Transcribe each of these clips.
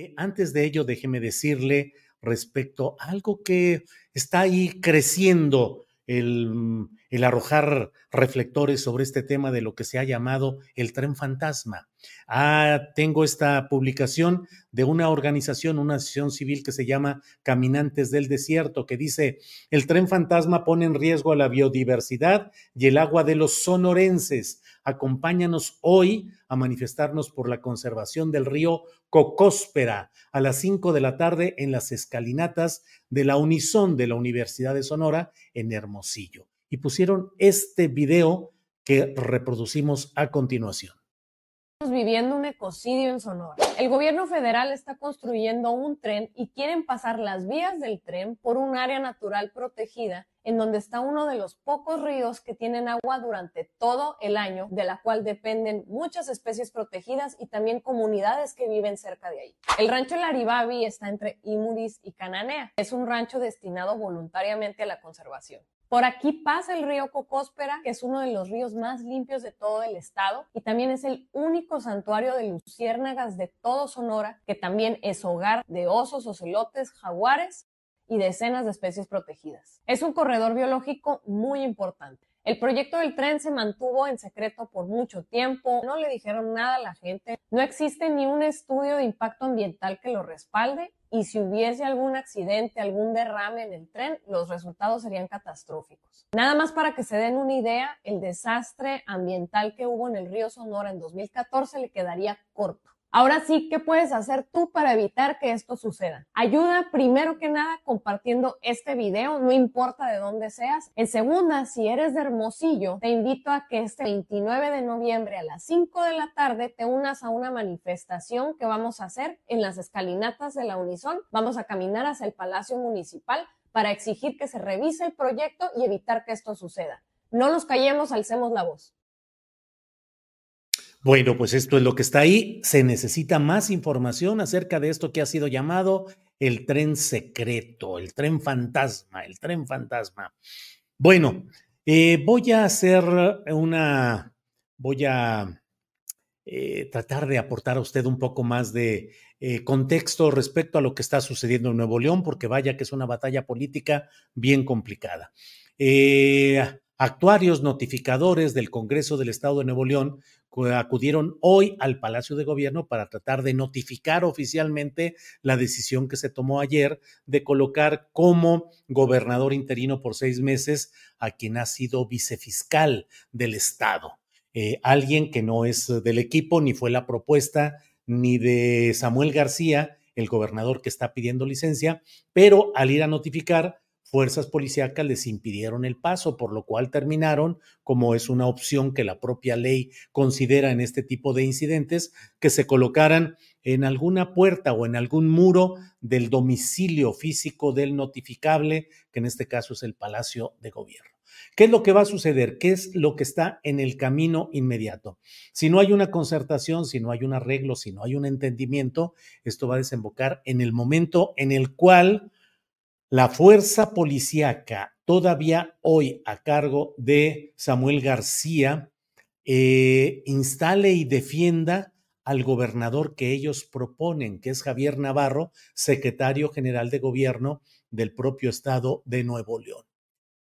Eh, antes de ello, déjeme decirle respecto a algo que está ahí creciendo, el, mm, el arrojar reflectores sobre este tema de lo que se ha llamado el tren fantasma. Ah, tengo esta publicación de una organización, una asociación civil que se llama Caminantes del Desierto, que dice, el tren fantasma pone en riesgo a la biodiversidad y el agua de los sonorenses. Acompáñanos hoy a manifestarnos por la conservación del río Cocóspera a las 5 de la tarde en las escalinatas de la Unison de la Universidad de Sonora en Hermosillo. Y pusieron este video que reproducimos a continuación. Estamos viviendo un ecocidio en Sonora. El gobierno federal está construyendo un tren y quieren pasar las vías del tren por un área natural protegida en donde está uno de los pocos ríos que tienen agua durante todo el año, de la cual dependen muchas especies protegidas y también comunidades que viven cerca de ahí. El rancho Laribabi está entre Imuris y Cananea. Es un rancho destinado voluntariamente a la conservación. Por aquí pasa el río Cocóspera, que es uno de los ríos más limpios de todo el estado y también es el único santuario de luciérnagas de todo Sonora, que también es hogar de osos, ocelotes, jaguares y decenas de especies protegidas. Es un corredor biológico muy importante. El proyecto del tren se mantuvo en secreto por mucho tiempo, no le dijeron nada a la gente, no existe ni un estudio de impacto ambiental que lo respalde y si hubiese algún accidente, algún derrame en el tren, los resultados serían catastróficos. Nada más para que se den una idea, el desastre ambiental que hubo en el río Sonora en 2014 le quedaría corto. Ahora sí, ¿qué puedes hacer tú para evitar que esto suceda? Ayuda primero que nada compartiendo este video, no importa de dónde seas. En segunda, si eres de Hermosillo, te invito a que este 29 de noviembre a las 5 de la tarde te unas a una manifestación que vamos a hacer en las escalinatas de la Unison. Vamos a caminar hacia el Palacio Municipal para exigir que se revise el proyecto y evitar que esto suceda. No nos callemos, alcemos la voz. Bueno, pues esto es lo que está ahí. Se necesita más información acerca de esto que ha sido llamado el tren secreto, el tren fantasma, el tren fantasma. Bueno, eh, voy a hacer una, voy a eh, tratar de aportar a usted un poco más de eh, contexto respecto a lo que está sucediendo en Nuevo León, porque vaya que es una batalla política bien complicada. actuarios notificadores del Congreso del Estado de Nuevo León acudieron hoy al Palacio de Gobierno para tratar de notificar oficialmente la decisión que se tomó ayer de colocar como gobernador interino por seis meses a quien ha sido vicefiscal del Estado. Eh, alguien que no es del equipo, ni fue la propuesta ni de Samuel García, el gobernador que está pidiendo licencia, pero al ir a notificar, fuerzas policíacas les impidieron el paso, por lo cual terminaron, como es una opción que la propia ley considera en este tipo de incidentes, que se colocaran en alguna puerta o en algún muro del domicilio físico del notificable, que en este caso es el Palacio de Gobierno. ¿Qué es lo que va a suceder? ¿Qué es lo que está en el camino inmediato? Si no hay una concertación, si no hay un arreglo, si no hay un entendimiento, esto va a desembocar en el momento en el cual la fuerza policíaca, todavía hoy a cargo de Samuel García, eh, instale y defienda al gobernador que ellos proponen, que es Javier Navarro, secretario general de gobierno del propio estado de Nuevo León.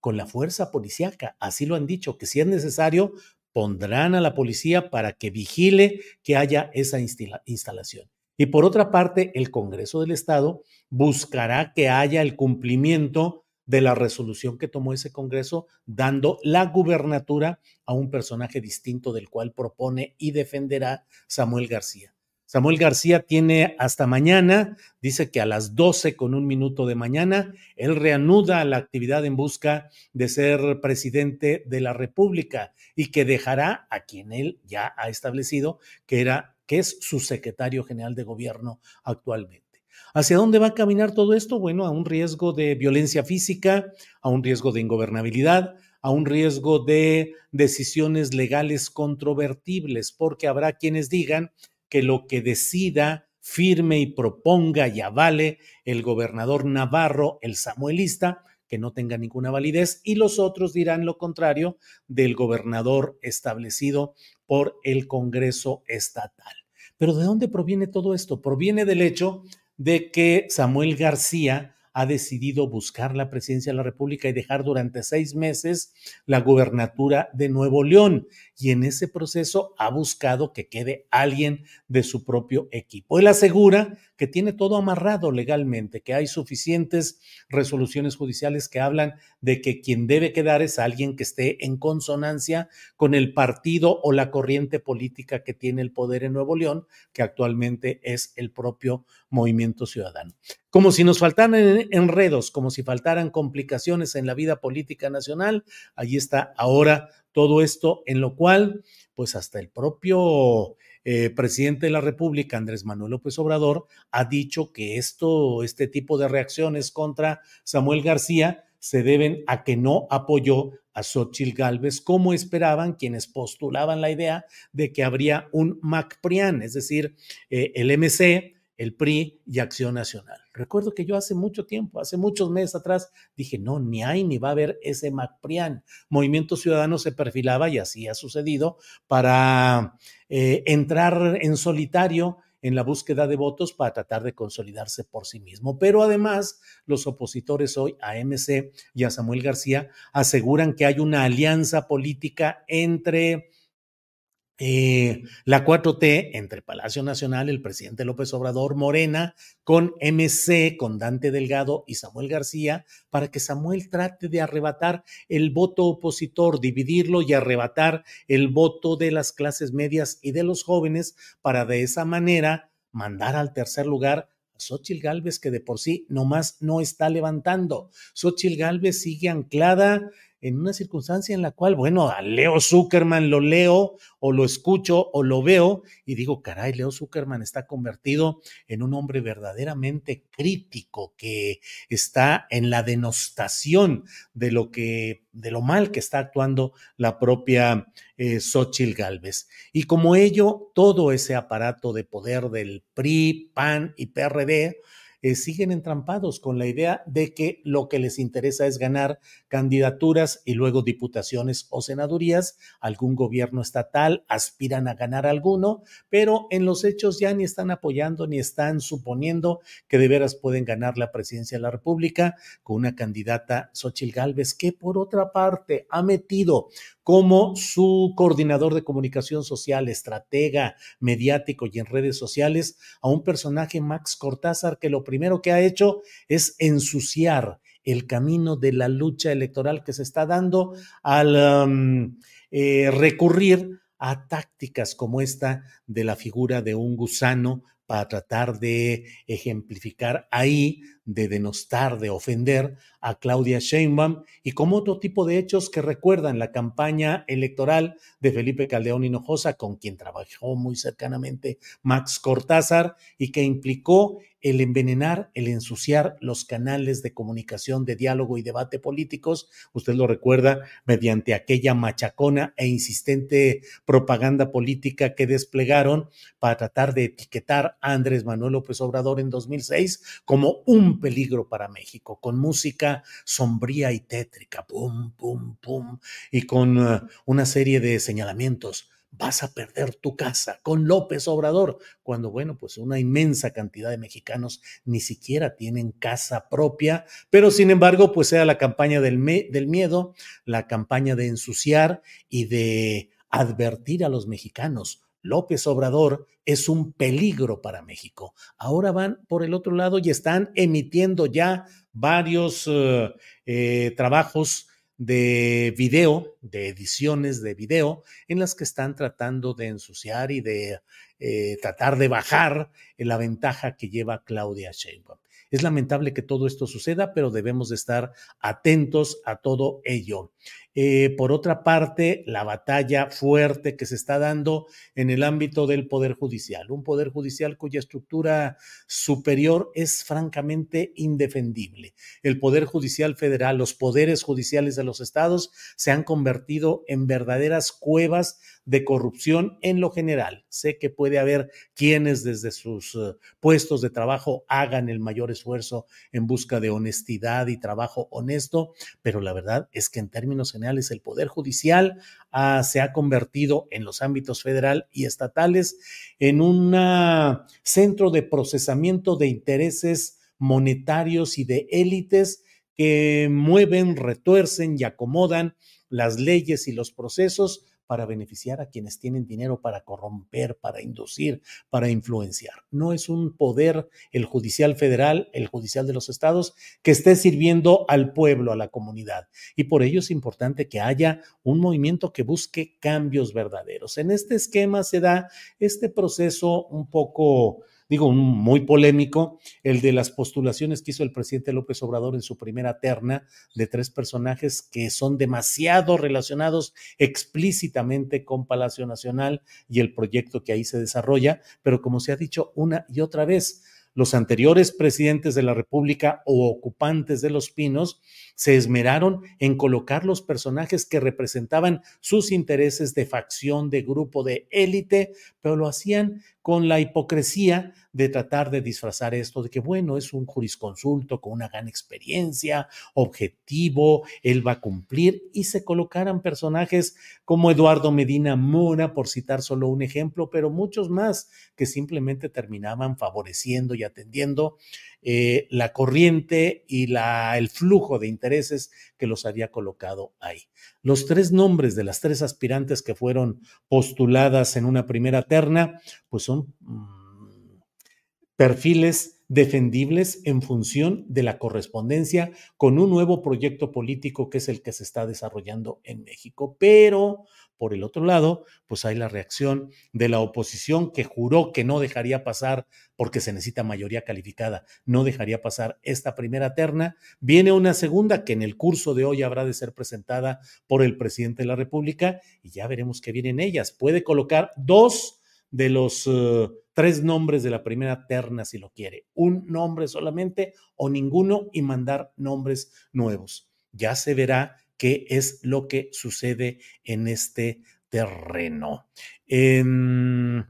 Con la fuerza policíaca, así lo han dicho, que si es necesario, pondrán a la policía para que vigile que haya esa instalación. Y por otra parte, el Congreso del Estado buscará que haya el cumplimiento de la resolución que tomó ese Congreso, dando la gubernatura a un personaje distinto del cual propone y defenderá Samuel García. Samuel García tiene hasta mañana, dice que a las 12 con un minuto de mañana, él reanuda la actividad en busca de ser presidente de la República y que dejará a quien él ya ha establecido que era que es su secretario general de gobierno actualmente. ¿Hacia dónde va a caminar todo esto? Bueno, a un riesgo de violencia física, a un riesgo de ingobernabilidad, a un riesgo de decisiones legales controvertibles, porque habrá quienes digan que lo que decida, firme y proponga y avale el gobernador Navarro, el samuelista, que no tenga ninguna validez, y los otros dirán lo contrario del gobernador establecido por el Congreso Estatal. Pero ¿de dónde proviene todo esto? Proviene del hecho de que Samuel García ha decidido buscar la presidencia de la República y dejar durante seis meses la gubernatura de Nuevo León. Y en ese proceso ha buscado que quede alguien de su propio equipo. Él asegura que tiene todo amarrado legalmente, que hay suficientes resoluciones judiciales que hablan de que quien debe quedar es alguien que esté en consonancia con el partido o la corriente política que tiene el poder en Nuevo León, que actualmente es el propio Movimiento Ciudadano. Como si nos faltaran enredos, como si faltaran complicaciones en la vida política nacional, ahí está ahora todo esto en lo cual, pues hasta el propio eh, presidente de la República, Andrés Manuel López Obrador, ha dicho que esto, este tipo de reacciones contra Samuel García se deben a que no apoyó a Xochitl Gálvez como esperaban quienes postulaban la idea de que habría un MacPrian, es decir, eh, el MC, el PRI y Acción Nacional. Recuerdo que yo hace mucho tiempo, hace muchos meses atrás, dije, no, ni hay ni va a haber ese MacPrian. Movimiento Ciudadano se perfilaba, y así ha sucedido, para eh, entrar en solitario en la búsqueda de votos para tratar de consolidarse por sí mismo. Pero además, los opositores hoy a MC y a Samuel García aseguran que hay una alianza política entre eh, la 4T entre Palacio Nacional, el presidente López Obrador, Morena, con MC, con Dante Delgado y Samuel García, para que Samuel trate de arrebatar el voto opositor, dividirlo y arrebatar el voto de las clases medias y de los jóvenes, para de esa manera mandar al tercer lugar a Xochitl Galvez, que de por sí nomás no está levantando. Xochitl Galvez sigue anclada en una circunstancia en la cual, bueno, a Leo Zuckerman lo leo o lo escucho o lo veo y digo, caray, Leo Zuckerman está convertido en un hombre verdaderamente crítico que está en la denostación de lo que, de lo mal que está actuando la propia eh, Xochitl Galvez. Y como ello, todo ese aparato de poder del PRI, PAN y PRD, siguen entrampados con la idea de que lo que les interesa es ganar candidaturas y luego diputaciones o senadurías, algún gobierno estatal, aspiran a ganar alguno, pero en los hechos ya ni están apoyando ni están suponiendo que de veras pueden ganar la presidencia de la República con una candidata, Xochil Gálvez, que por otra parte ha metido como su coordinador de comunicación social, estratega mediático y en redes sociales a un personaje, Max Cortázar, que lo primero que ha hecho es ensuciar el camino de la lucha electoral que se está dando al um, eh, recurrir a tácticas como esta de la figura de un gusano para tratar de ejemplificar ahí, de denostar, de ofender a Claudia Sheinbaum y como otro tipo de hechos que recuerdan la campaña electoral de Felipe Caldeón Hinojosa, con quien trabajó muy cercanamente Max Cortázar y que implicó el envenenar, el ensuciar los canales de comunicación, de diálogo y debate políticos, usted lo recuerda, mediante aquella machacona e insistente propaganda política que desplegaron para tratar de etiquetar a Andrés Manuel López Obrador en 2006 como un peligro para México, con música sombría y tétrica, pum, pum, pum, y con uh, una serie de señalamientos vas a perder tu casa con López Obrador, cuando bueno, pues una inmensa cantidad de mexicanos ni siquiera tienen casa propia, pero sin embargo, pues sea la campaña del, del miedo, la campaña de ensuciar y de advertir a los mexicanos. López Obrador es un peligro para México. Ahora van por el otro lado y están emitiendo ya varios uh, eh, trabajos de video, de ediciones de video, en las que están tratando de ensuciar y de eh, tratar de bajar la ventaja que lleva Claudia Sheinbaum. Es lamentable que todo esto suceda, pero debemos de estar atentos a todo ello. Eh, por otra parte, la batalla fuerte que se está dando en el ámbito del Poder Judicial, un Poder Judicial cuya estructura superior es francamente indefendible. El Poder Judicial Federal, los poderes judiciales de los estados se han convertido en verdaderas cuevas de corrupción en lo general. Sé que puede haber quienes desde sus uh, puestos de trabajo hagan el mayor esfuerzo en busca de honestidad y trabajo honesto, pero la verdad es que en términos generales el Poder Judicial ah, se ha convertido en los ámbitos federal y estatales en un centro de procesamiento de intereses monetarios y de élites que mueven, retuercen y acomodan las leyes y los procesos para beneficiar a quienes tienen dinero para corromper, para inducir, para influenciar. No es un poder el judicial federal, el judicial de los estados, que esté sirviendo al pueblo, a la comunidad. Y por ello es importante que haya un movimiento que busque cambios verdaderos. En este esquema se da este proceso un poco digo, muy polémico, el de las postulaciones que hizo el presidente López Obrador en su primera terna de tres personajes que son demasiado relacionados explícitamente con Palacio Nacional y el proyecto que ahí se desarrolla, pero como se ha dicho una y otra vez, los anteriores presidentes de la República o ocupantes de los pinos se esmeraron en colocar los personajes que representaban sus intereses de facción, de grupo, de élite, pero lo hacían con la hipocresía de tratar de disfrazar esto de que, bueno, es un jurisconsulto con una gran experiencia, objetivo, él va a cumplir, y se colocaran personajes como Eduardo Medina Mora, por citar solo un ejemplo, pero muchos más que simplemente terminaban favoreciendo y atendiendo eh, la corriente y la, el flujo de intereses que los había colocado ahí. Los tres nombres de las tres aspirantes que fueron postuladas en una primera terna, pues son mm, perfiles defendibles en función de la correspondencia con un nuevo proyecto político que es el que se está desarrollando en México. Pero por el otro lado, pues hay la reacción de la oposición que juró que no dejaría pasar, porque se necesita mayoría calificada, no dejaría pasar esta primera terna. Viene una segunda que en el curso de hoy habrá de ser presentada por el presidente de la República y ya veremos qué vienen ellas. Puede colocar dos de los uh, tres nombres de la primera terna si lo quiere, un nombre solamente o ninguno y mandar nombres nuevos. Ya se verá qué es lo que sucede en este terreno. Em,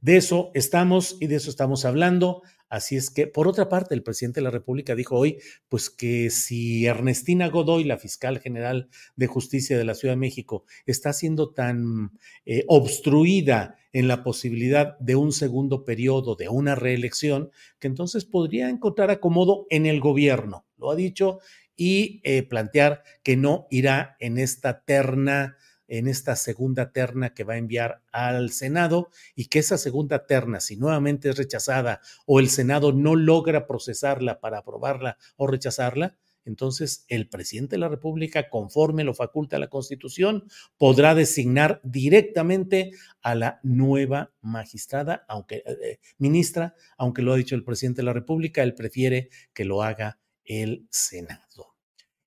De eso estamos y de eso estamos hablando. Así es que, por otra parte, el presidente de la República dijo hoy, pues que si Ernestina Godoy, la fiscal general de justicia de la Ciudad de México, está siendo tan eh, obstruida en la posibilidad de un segundo periodo, de una reelección, que entonces podría encontrar acomodo en el gobierno. Lo ha dicho y eh, plantear que no irá en esta terna en esta segunda terna que va a enviar al Senado y que esa segunda terna, si nuevamente es rechazada o el Senado no logra procesarla para aprobarla o rechazarla, entonces el presidente de la República, conforme lo faculta la Constitución, podrá designar directamente a la nueva magistrada, aunque eh, eh, ministra, aunque lo ha dicho el presidente de la República, él prefiere que lo haga el Senado,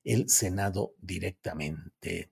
el Senado directamente.